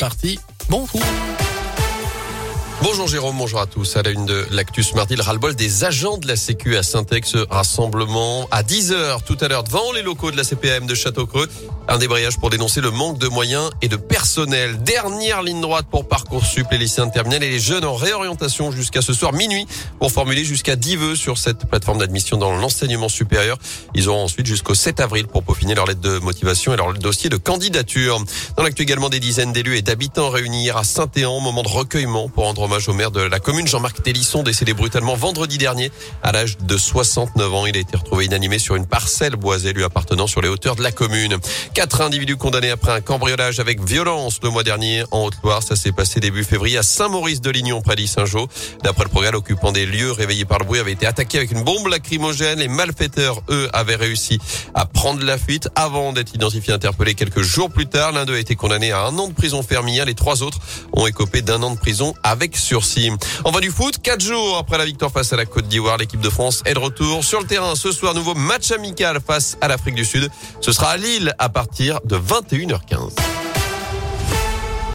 Parti. Bon Bonjour Jérôme, bonjour à tous. À la une de l'Actus mardi, le ras-le-bol des agents de la Sécu à Saint-Ex. Rassemblement à 10h tout à l'heure devant les locaux de la CPM de Château-Creux. Un débrayage pour dénoncer le manque de moyens et de personnel. Dernière ligne droite pour Parcoursup, les lycéens de terminale et les jeunes en réorientation jusqu'à ce soir minuit pour formuler jusqu'à 10 vœux sur cette plateforme d'admission dans l'enseignement supérieur. Ils auront ensuite jusqu'au 7 avril pour peaufiner leur lettre de motivation et leur dossier de candidature. Dans l'actu également des dizaines d'élus et d'habitants réunis à Saint-Éan, moment de recueillement pour rendre hommage au maire de la commune, Jean-Marc Télisson, décédé brutalement vendredi dernier à l'âge de 69 ans. Il a été retrouvé inanimé sur une parcelle boisée lui appartenant sur les hauteurs de la commune. Quatre individus condamnés après un cambriolage avec violence le mois dernier en Haute-Loire. Ça s'est passé début février à Saint-Maurice-de-Lignon, près d'Issingeau. D'après le progrès, l'occupant des lieux réveillé par le bruit avait été attaqué avec une bombe lacrymogène. Les malfaiteurs, eux, avaient réussi à prendre la fuite avant d'être identifiés interpellés quelques jours plus tard. L'un d'eux a été condamné à un an de prison fermière. Les trois autres ont écopé d'un an de prison avec sursis. On va du foot. Quatre jours après la victoire face à la Côte d'Ivoire, l'équipe de France est de retour sur le terrain ce soir. Nouveau match amical face à l'Afrique du Sud. Ce sera à Lille à partir de 21h15.